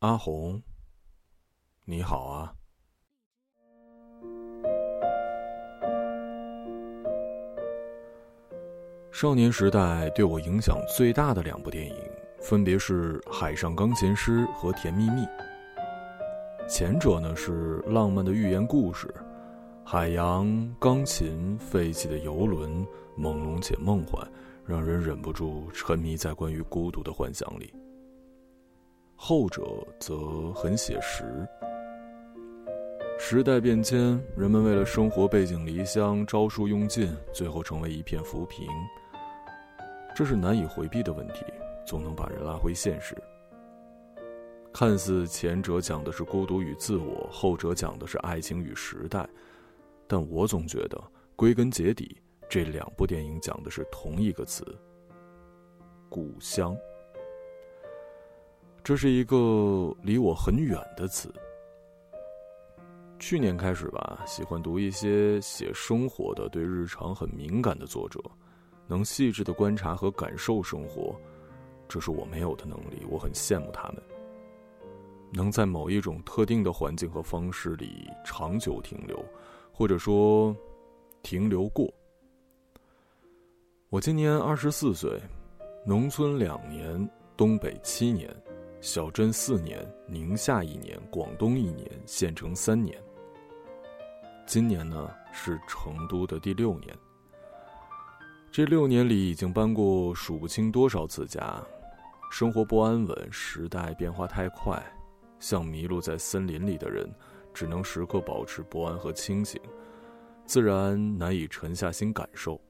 阿红，你好啊！少年时代对我影响最大的两部电影，分别是《海上钢琴师》和《甜蜜蜜》。前者呢是浪漫的寓言故事，海洋、钢琴、废弃的游轮，朦胧且梦幻，让人忍不住沉迷在关于孤独的幻想里。后者则很写实。时代变迁，人们为了生活背井离乡，招数用尽，最后成为一片浮萍。这是难以回避的问题，总能把人拉回现实。看似前者讲的是孤独与自我，后者讲的是爱情与时代，但我总觉得归根结底，这两部电影讲的是同一个词——故乡。这是一个离我很远的词。去年开始吧，喜欢读一些写生活的、对日常很敏感的作者，能细致的观察和感受生活，这是我没有的能力，我很羡慕他们。能在某一种特定的环境和方式里长久停留，或者说停留过。我今年二十四岁，农村两年，东北七年，小镇四年，宁夏一年，广东一年，县城三年。今年呢是成都的第六年。这六年里已经搬过数不清多少次家，生活不安稳，时代变化太快。像迷路在森林里的人，只能时刻保持不安和清醒，自然难以沉下心感受。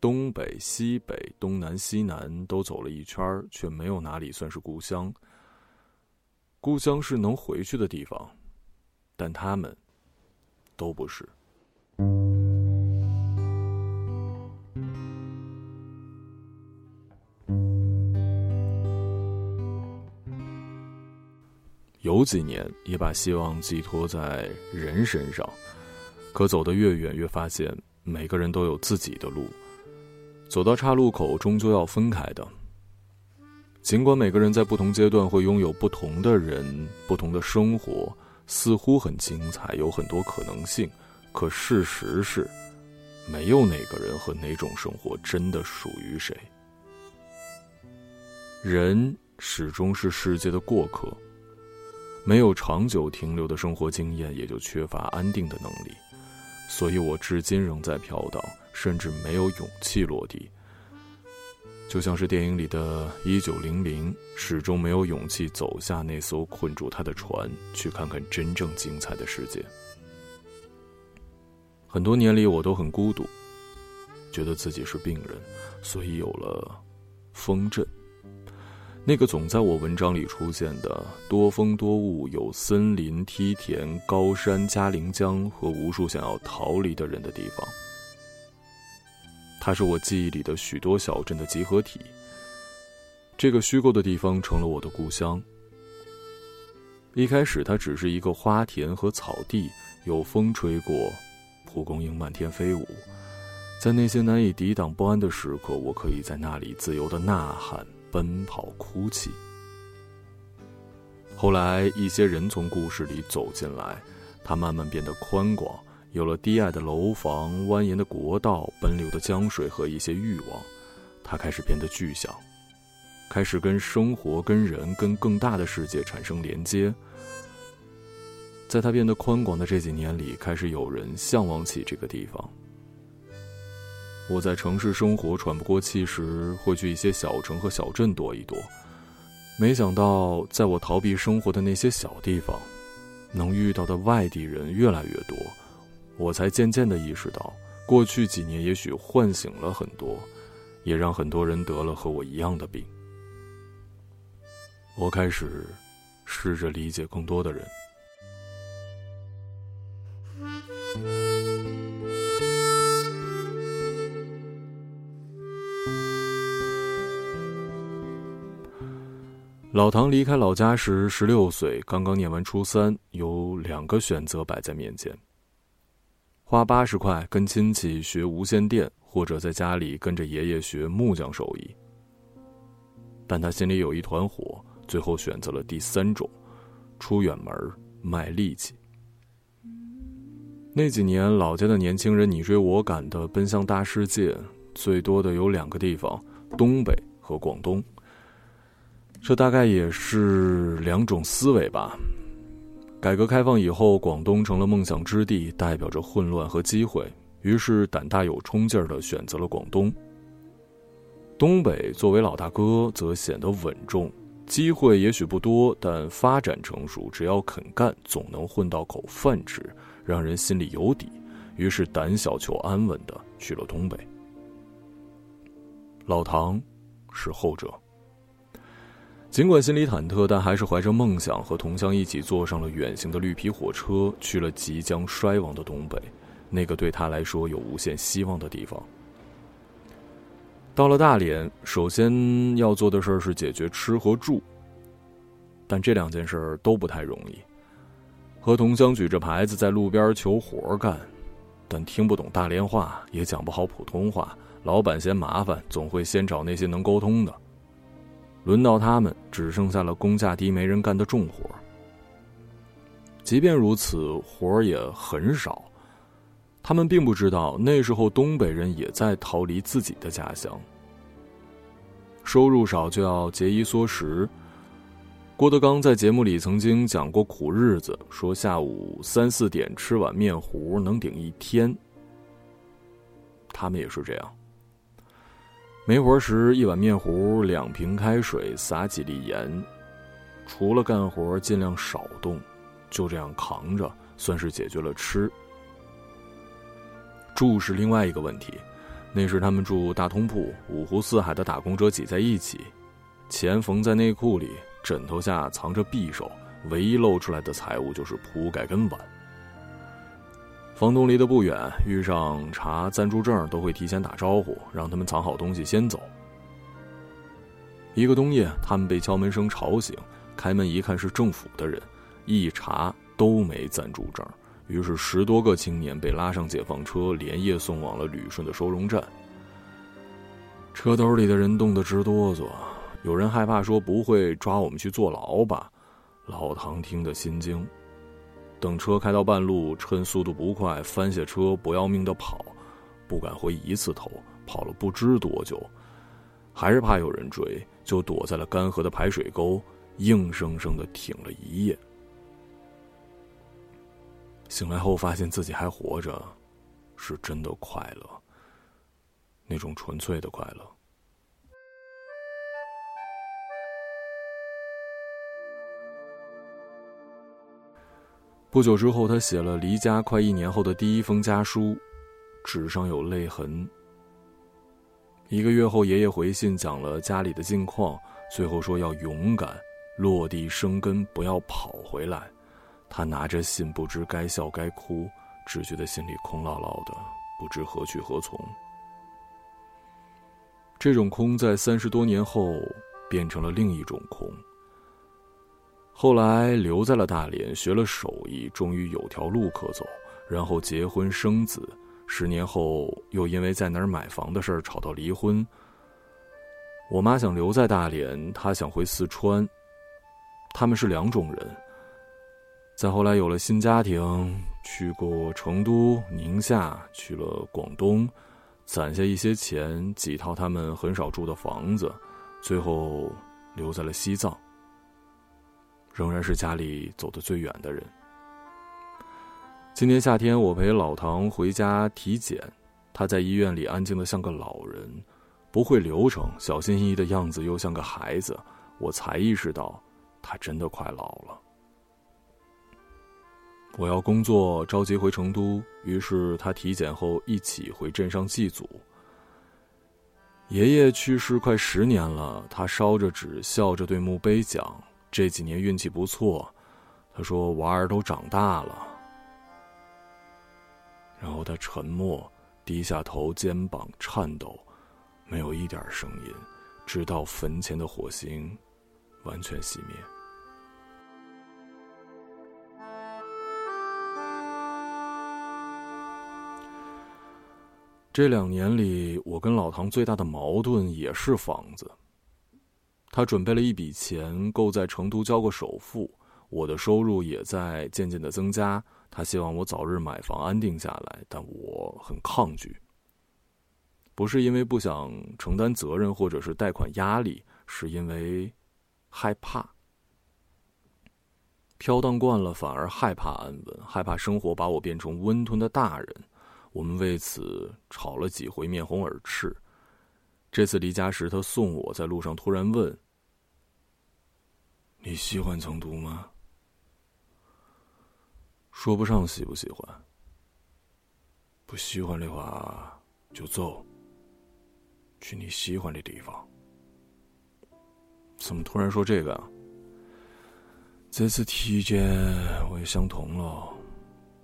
东北、西北、东南、西南都走了一圈却没有哪里算是故乡。故乡是能回去的地方，但他们都不是。有几年也把希望寄托在人身上，可走得越远，越发现每个人都有自己的路，走到岔路口，终究要分开的。尽管每个人在不同阶段会拥有不同的人、不同的生活，似乎很精彩，有很多可能性，可事实是，没有哪个人和哪种生活真的属于谁。人始终是世界的过客。没有长久停留的生活经验，也就缺乏安定的能力，所以我至今仍在飘荡，甚至没有勇气落地。就像是电影里的一九零零，始终没有勇气走下那艘困住他的船，去看看真正精彩的世界。很多年里，我都很孤独，觉得自己是病人，所以有了风镇。那个总在我文章里出现的多风多雾、有森林、梯田、高山、嘉陵江和无数想要逃离的人的地方，它是我记忆里的许多小镇的集合体。这个虚构的地方成了我的故乡。一开始，它只是一个花田和草地，有风吹过，蒲公英漫天飞舞。在那些难以抵挡不安的时刻，我可以在那里自由的呐喊。奔跑、哭泣。后来，一些人从故事里走进来，它慢慢变得宽广，有了低矮的楼房、蜿蜒的国道、奔流的江水和一些欲望。它开始变得具象，开始跟生活、跟人、跟更大的世界产生连接。在它变得宽广的这几年里，开始有人向往起这个地方。我在城市生活喘不过气时，会去一些小城和小镇躲一躲。没想到，在我逃避生活的那些小地方，能遇到的外地人越来越多。我才渐渐的意识到，过去几年也许唤醒了很多，也让很多人得了和我一样的病。我开始试着理解更多的人。老唐离开老家时十六岁，刚刚念完初三，有两个选择摆在面前：花八十块跟亲戚学无线电，或者在家里跟着爷爷学木匠手艺。但他心里有一团火，最后选择了第三种，出远门卖力气。那几年，老家的年轻人你追我赶的奔向大世界，最多的有两个地方：东北和广东。这大概也是两种思维吧。改革开放以后，广东成了梦想之地，代表着混乱和机会，于是胆大有冲劲儿的选择了广东。东北作为老大哥，则显得稳重，机会也许不多，但发展成熟，只要肯干，总能混到口饭吃。让人心里有底，于是胆小求安稳的去了东北。老唐是后者，尽管心里忐忑，但还是怀着梦想和同乡一起坐上了远行的绿皮火车，去了即将衰亡的东北，那个对他来说有无限希望的地方。到了大连，首先要做的事儿是解决吃和住，但这两件事儿都不太容易。和同乡举着牌子在路边求活干，但听不懂大连话，也讲不好普通话。老板嫌麻烦，总会先找那些能沟通的。轮到他们，只剩下了工价低、没人干的重活。即便如此，活也很少。他们并不知道，那时候东北人也在逃离自己的家乡。收入少就要节衣缩食。郭德纲在节目里曾经讲过苦日子，说下午三四点吃碗面糊能顶一天。他们也是这样，没活时一碗面糊，两瓶开水，撒几粒盐，除了干活尽量少动，就这样扛着，算是解决了吃。住是另外一个问题，那时他们住大通铺，五湖四海的打工者挤在一起，钱缝在内裤里。枕头下藏着匕首，唯一露出来的财物就是铺盖跟碗。房东离得不远，遇上查暂住证都会提前打招呼，让他们藏好东西先走。一个冬夜，他们被敲门声吵醒，开门一看是政府的人，一查都没暂住证，于是十多个青年被拉上解放车，连夜送往了旅顺的收容站。车兜里的人冻得直哆嗦。有人害怕说不会抓我们去坐牢吧？老唐听得心惊。等车开到半路，趁速度不快，翻下车，不要命的跑，不敢回一次头，跑了不知多久，还是怕有人追，就躲在了干涸的排水沟，硬生生的挺了一夜。醒来后发现自己还活着，是真的快乐，那种纯粹的快乐。不久之后，他写了离家快一年后的第一封家书，纸上有泪痕。一个月后，爷爷回信讲了家里的近况，最后说要勇敢落地生根，不要跑回来。他拿着信，不知该笑该哭，只觉得心里空落落的，不知何去何从。这种空，在三十多年后变成了另一种空。后来留在了大连，学了手艺，终于有条路可走。然后结婚生子，十年后又因为在哪儿买房的事儿吵到离婚。我妈想留在大连，她想回四川。他们是两种人。再后来有了新家庭，去过成都、宁夏，去了广东，攒下一些钱，几套他们很少住的房子，最后留在了西藏。仍然是家里走得最远的人。今年夏天，我陪老唐回家体检，他在医院里安静的像个老人，不会流程，小心翼翼的样子又像个孩子。我才意识到，他真的快老了。我要工作，着急回成都，于是他体检后一起回镇上祭祖。爷爷去世快十年了，他烧着纸，笑着对墓碑讲。这几年运气不错，他说娃儿都长大了。然后他沉默，低下头，肩膀颤抖，没有一点声音，直到坟前的火星完全熄灭。这两年里，我跟老唐最大的矛盾也是房子。他准备了一笔钱，够在成都交个首付。我的收入也在渐渐的增加。他希望我早日买房安定下来，但我很抗拒。不是因为不想承担责任或者是贷款压力，是因为害怕。飘荡惯了，反而害怕安稳，害怕生活把我变成温吞的大人。我们为此吵了几回，面红耳赤。这次离家时，他送我在路上，突然问：“你喜欢成都吗？”说不上喜不喜欢。不喜欢的话，就走，去你喜欢的地方。怎么突然说这个啊？这次体检我也想通了，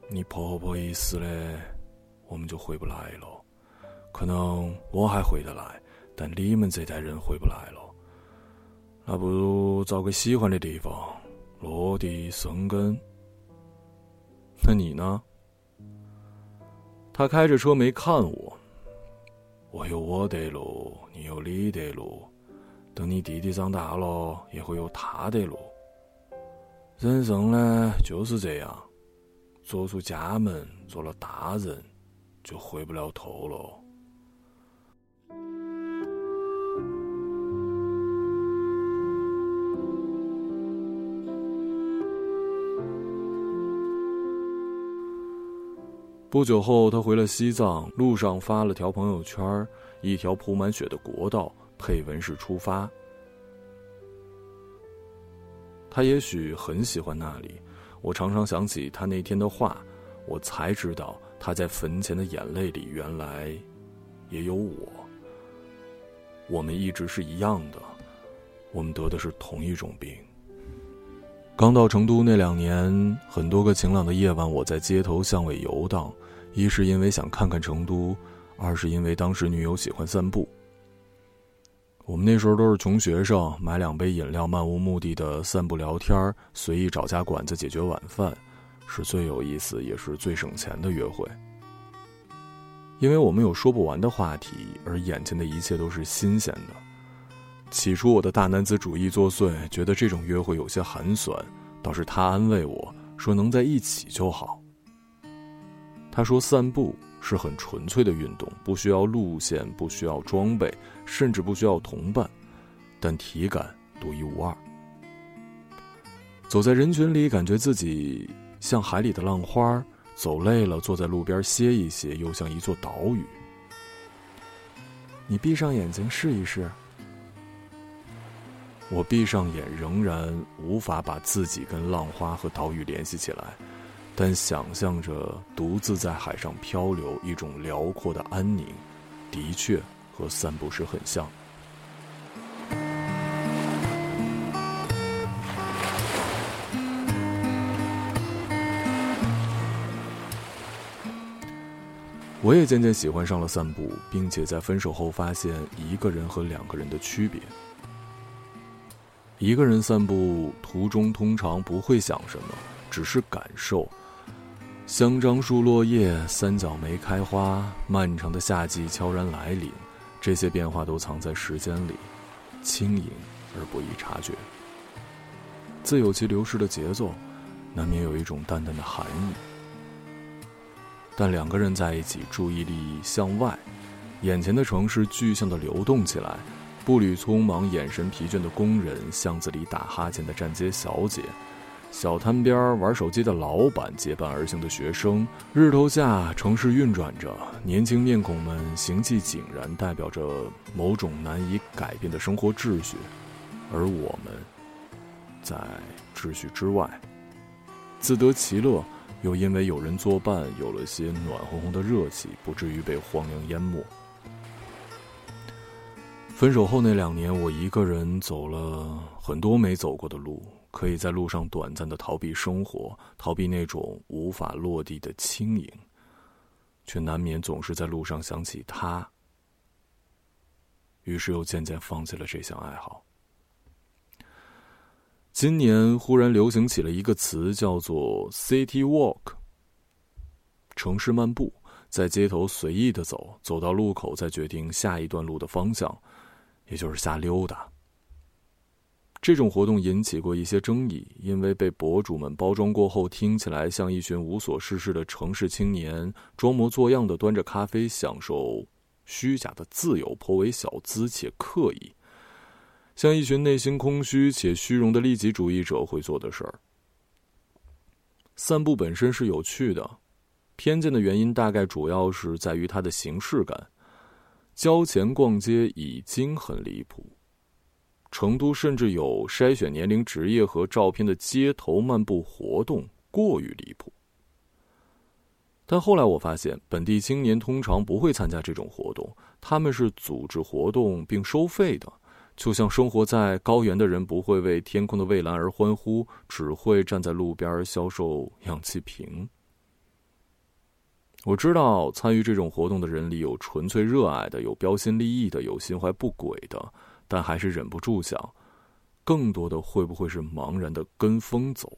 你婆婆一死嘞，我们就回不来了。可能我还回得来，但你们这代人回不来了。那不如找个喜欢的地方落地生根。那你呢？他开着车没看我。我有我的路，你有你的路。等你弟弟长大了，也会有他的路。人生呢就是这样，走出家门，做了大人，就回不了头了。不久后，他回了西藏，路上发了条朋友圈，一条铺满雪的国道，配文是“出发”。他也许很喜欢那里，我常常想起他那天的话，我才知道他在坟前的眼泪里原来也有我。我们一直是一样的，我们得的是同一种病。刚到成都那两年，很多个晴朗的夜晚，我在街头巷尾游荡，一是因为想看看成都，二是因为当时女友喜欢散步。我们那时候都是穷学生，买两杯饮料，漫无目的的散步聊天随意找家馆子解决晚饭，是最有意思也是最省钱的约会。因为我们有说不完的话题，而眼前的一切都是新鲜的。起初我的大男子主义作祟，觉得这种约会有些寒酸，倒是他安慰我说能在一起就好。他说散步。是很纯粹的运动，不需要路线，不需要装备，甚至不需要同伴，但体感独一无二。走在人群里，感觉自己像海里的浪花，走累了坐在路边歇一歇，又像一座岛屿。你闭上眼睛试一试。我闭上眼，仍然无法把自己跟浪花和岛屿联系起来。但想象着独自在海上漂流，一种辽阔的安宁，的确和散步时很像。我也渐渐喜欢上了散步，并且在分手后发现一个人和两个人的区别。一个人散步途中，通常不会想什么，只是感受。香樟树落叶，三角梅开花，漫长的夏季悄然来临，这些变化都藏在时间里，轻盈而不易察觉。自有其流逝的节奏，难免有一种淡淡的寒意。但两个人在一起，注意力向外，眼前的城市具象的流动起来，步履匆忙、眼神疲倦的工人，巷子里打哈欠的站街小姐。小摊边玩手机的老板，结伴而行的学生，日头下城市运转着，年轻面孔们行迹井然，代表着某种难以改变的生活秩序，而我们，在秩序之外，自得其乐，又因为有人作伴，有了些暖烘烘的热气，不至于被荒凉淹没。分手后那两年，我一个人走了很多没走过的路。可以在路上短暂的逃避生活，逃避那种无法落地的轻盈，却难免总是在路上想起他。于是又渐渐放弃了这项爱好。今年忽然流行起了一个词，叫做 “city walk”，城市漫步，在街头随意的走，走到路口再决定下一段路的方向，也就是瞎溜达。这种活动引起过一些争议，因为被博主们包装过后，听起来像一群无所事事的城市青年，装模作样的端着咖啡，享受虚假的自由，颇为小资且刻意，像一群内心空虚且虚荣的利己主义者会做的事儿。散步本身是有趣的，偏见的原因大概主要是在于它的形式感。交钱逛街已经很离谱。成都甚至有筛选年龄、职业和照片的街头漫步活动，过于离谱。但后来我发现，本地青年通常不会参加这种活动，他们是组织活动并收费的。就像生活在高原的人不会为天空的蔚蓝而欢呼，只会站在路边销售氧气瓶。我知道，参与这种活动的人里有纯粹热爱的，有标新立异的，有心怀不轨的。但还是忍不住想，更多的会不会是茫然的跟风走？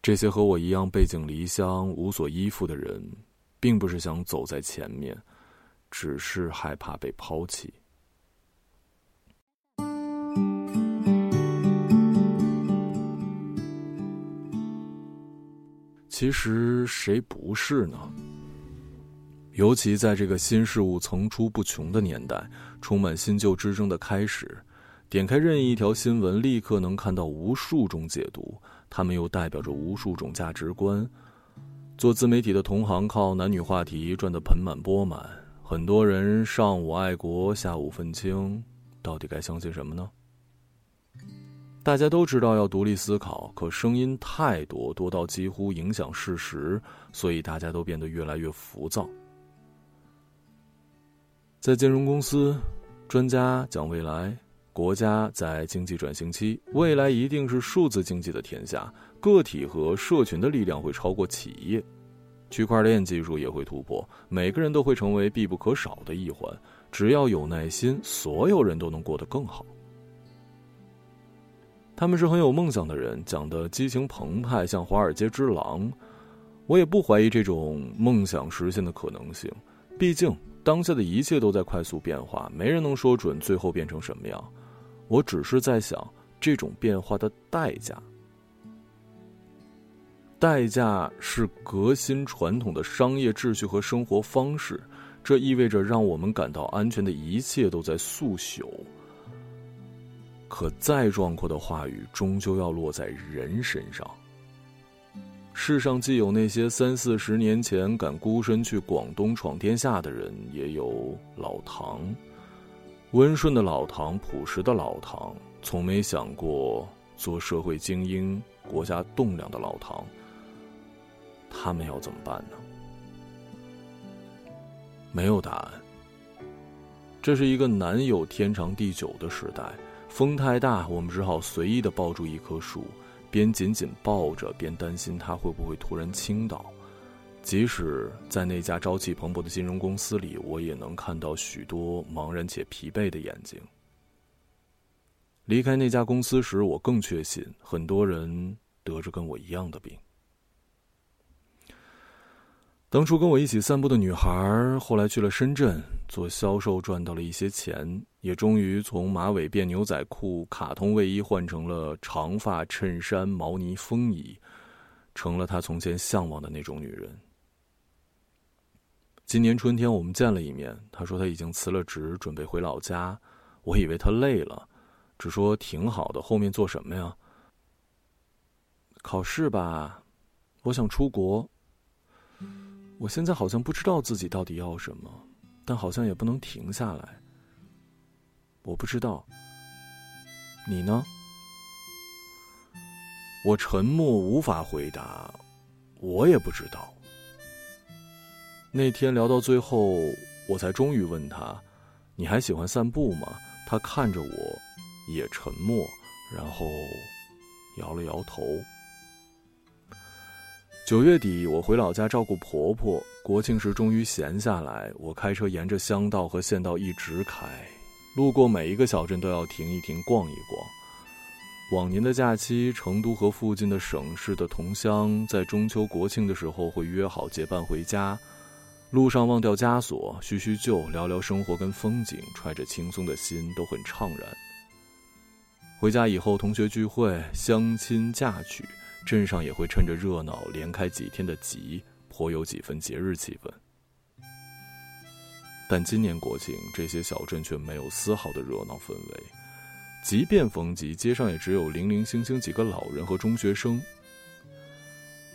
这些和我一样背井离乡、无所依附的人，并不是想走在前面，只是害怕被抛弃。其实谁不是呢？尤其在这个新事物层出不穷的年代，充满新旧之争的开始，点开任意一条新闻，立刻能看到无数种解读，它们又代表着无数种价值观。做自媒体的同行靠男女话题赚得盆满钵满，很多人上午爱国，下午愤青，到底该相信什么呢？大家都知道要独立思考，可声音太多，多到几乎影响事实，所以大家都变得越来越浮躁。在金融公司，专家讲未来；国家在经济转型期，未来一定是数字经济的天下。个体和社群的力量会超过企业，区块链技术也会突破，每个人都会成为必不可少的一环。只要有耐心，所有人都能过得更好。他们是很有梦想的人，讲的激情澎湃，像华尔街之狼。我也不怀疑这种梦想实现的可能性，毕竟。当下的一切都在快速变化，没人能说准最后变成什么样。我只是在想，这种变化的代价，代价是革新传统的商业秩序和生活方式。这意味着让我们感到安全的一切都在速朽。可再壮阔的话语，终究要落在人身上。世上既有那些三四十年前敢孤身去广东闯天下的人，也有老唐，温顺的老唐，朴实的老唐，从没想过做社会精英、国家栋梁的老唐。他们要怎么办呢？没有答案。这是一个难有天长地久的时代，风太大，我们只好随意的抱住一棵树。边紧紧抱着，边担心他会不会突然倾倒。即使在那家朝气蓬勃的金融公司里，我也能看到许多茫然且疲惫的眼睛。离开那家公司时，我更确信，很多人得着跟我一样的病。当初跟我一起散步的女孩，后来去了深圳做销售，赚到了一些钱，也终于从马尾辫牛仔裤、卡通卫衣换成了长发衬衫、毛呢风衣，成了她从前向往的那种女人。今年春天我们见了一面，她说她已经辞了职，准备回老家。我以为她累了，只说挺好的。后面做什么呀？考试吧，我想出国。我现在好像不知道自己到底要什么，但好像也不能停下来。我不知道，你呢？我沉默，无法回答。我也不知道。那天聊到最后，我才终于问他：“你还喜欢散步吗？”他看着我，也沉默，然后摇了摇头。九月底，我回老家照顾婆婆。国庆时终于闲下来，我开车沿着乡道和县道一直开，路过每一个小镇都要停一停、逛一逛。往年的假期，成都和附近的省市的同乡在中秋、国庆的时候会约好结伴回家，路上忘掉枷锁，叙叙旧，聊聊生活跟风景，揣着轻松的心，都很怅然。回家以后，同学聚会、相亲嫁娶，镇上也会趁着热闹连开几天的集，颇有几分节日气氛。但今年国庆，这些小镇却没有丝毫的热闹氛围。即便逢集，街上也只有零零星星几个老人和中学生。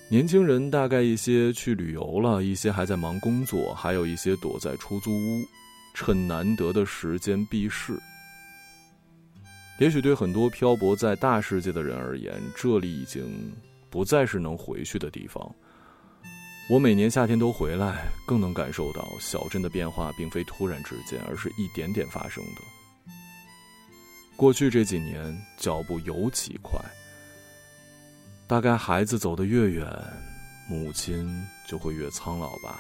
年轻人大概一些去旅游了，一些还在忙工作，还有一些躲在出租屋，趁难得的时间避世。也许对很多漂泊在大世界的人而言，这里已经不再是能回去的地方。我每年夏天都回来，更能感受到小镇的变化并非突然之间，而是一点点发生的。过去这几年，脚步尤其快。大概孩子走得越远，母亲就会越苍老吧。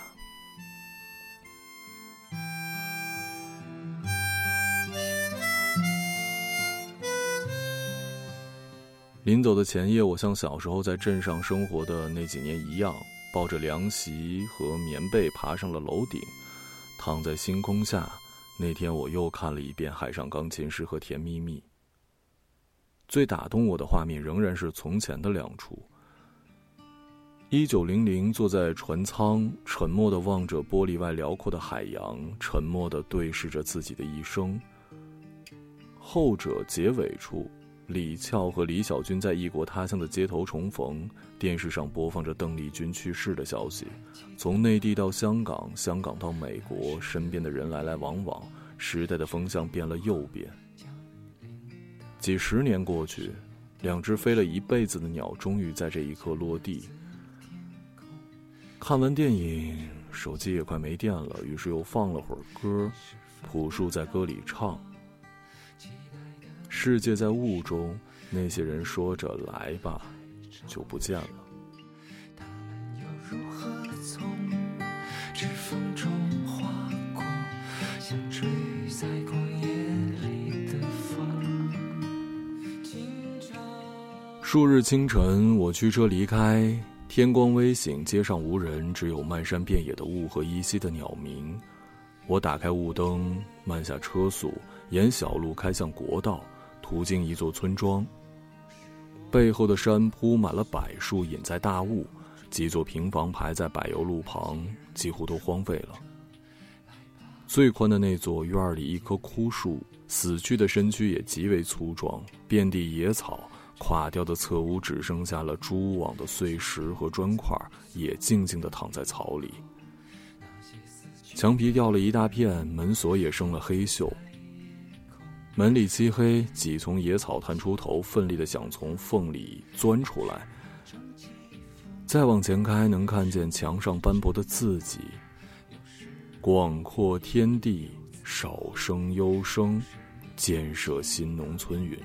临走的前夜，我像小时候在镇上生活的那几年一样，抱着凉席和棉被爬上了楼顶，躺在星空下。那天我又看了一遍《海上钢琴师》和《甜蜜蜜》。最打动我的画面仍然是从前的两处。一九零零坐在船舱，沉默的望着玻璃外辽阔的海洋，沉默的对视着自己的一生。后者结尾处。李翘和李小军在异国他乡的街头重逢，电视上播放着邓丽君去世的消息。从内地到香港，香港到美国，身边的人来来往往，时代的风向变了又变。几十年过去，两只飞了一辈子的鸟终于在这一刻落地。看完电影，手机也快没电了，于是又放了会儿歌，朴树在歌里唱。世界在雾中，那些人说着“来吧”，就不见了。数日清晨，我驱车离开，天光微醒，街上无人，只有漫山遍野的雾和依稀的鸟鸣。我打开雾灯，慢下车速，沿小路开向国道。途经一座村庄，背后的山铺满了柏树，隐在大雾。几座平房排在柏油路旁，几乎都荒废了。最宽的那座院里，一棵枯树，死去的身躯也极为粗壮，遍地野草。垮掉的侧屋只剩下了蛛网的碎石和砖块，也静静地躺在草里。墙皮掉了一大片，门锁也生了黑锈。门里漆黑，几丛野草探出头，奋力的想从缝里钻出来。再往前开，能看见墙上斑驳的字迹：“广阔天地，少生优生，建设新农村。”云云。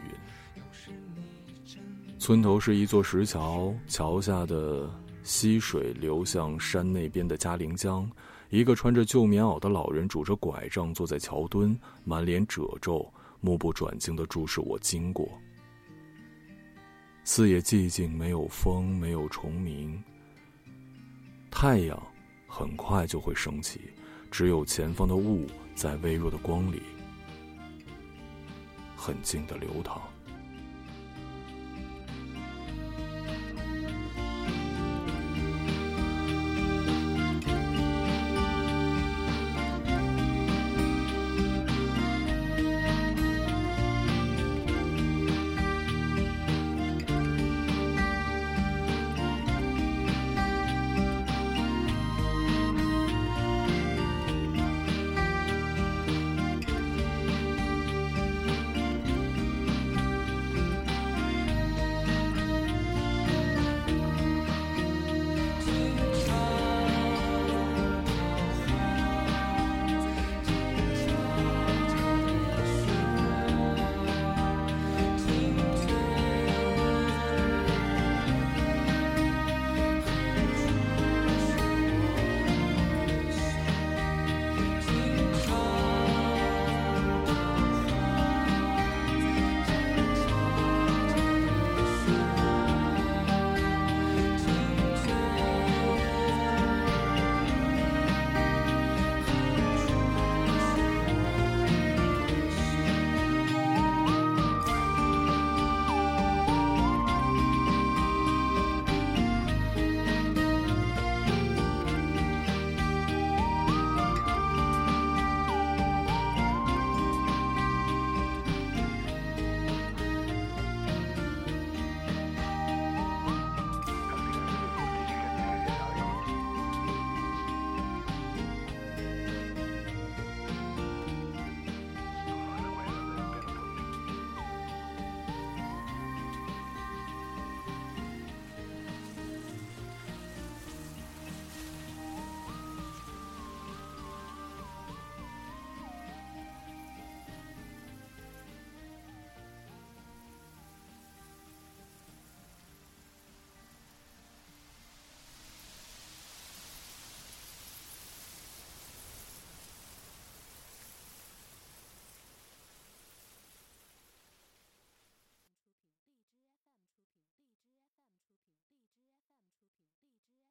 村头是一座石桥，桥下的溪水流向山那边的嘉陵江。一个穿着旧棉袄的老人拄着拐杖坐在桥墩，满脸褶皱。目不转睛的注视我经过，四野寂静，没有风，没有虫鸣。太阳很快就会升起，只有前方的雾在微弱的光里，很静的流淌。